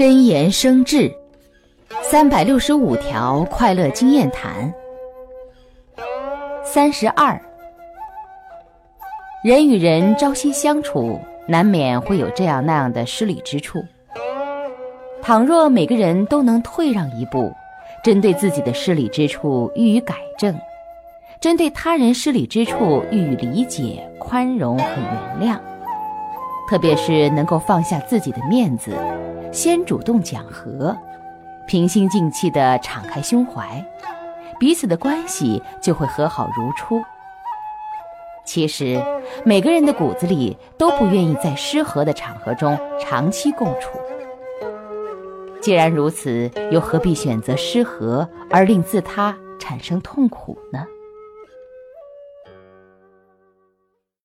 真言生智，三百六十五条快乐经验谈。三十二，人与人朝夕相处，难免会有这样那样的失礼之处。倘若每个人都能退让一步，针对自己的失礼之处予以改正，针对他人失礼之处予以理解、宽容和原谅，特别是能够放下自己的面子，先主动讲和，平心静气地敞开胸怀，彼此的关系就会和好如初。其实，每个人的骨子里都不愿意在失和的场合中长期共处。既然如此，又何必选择失和而令自他产生痛苦呢？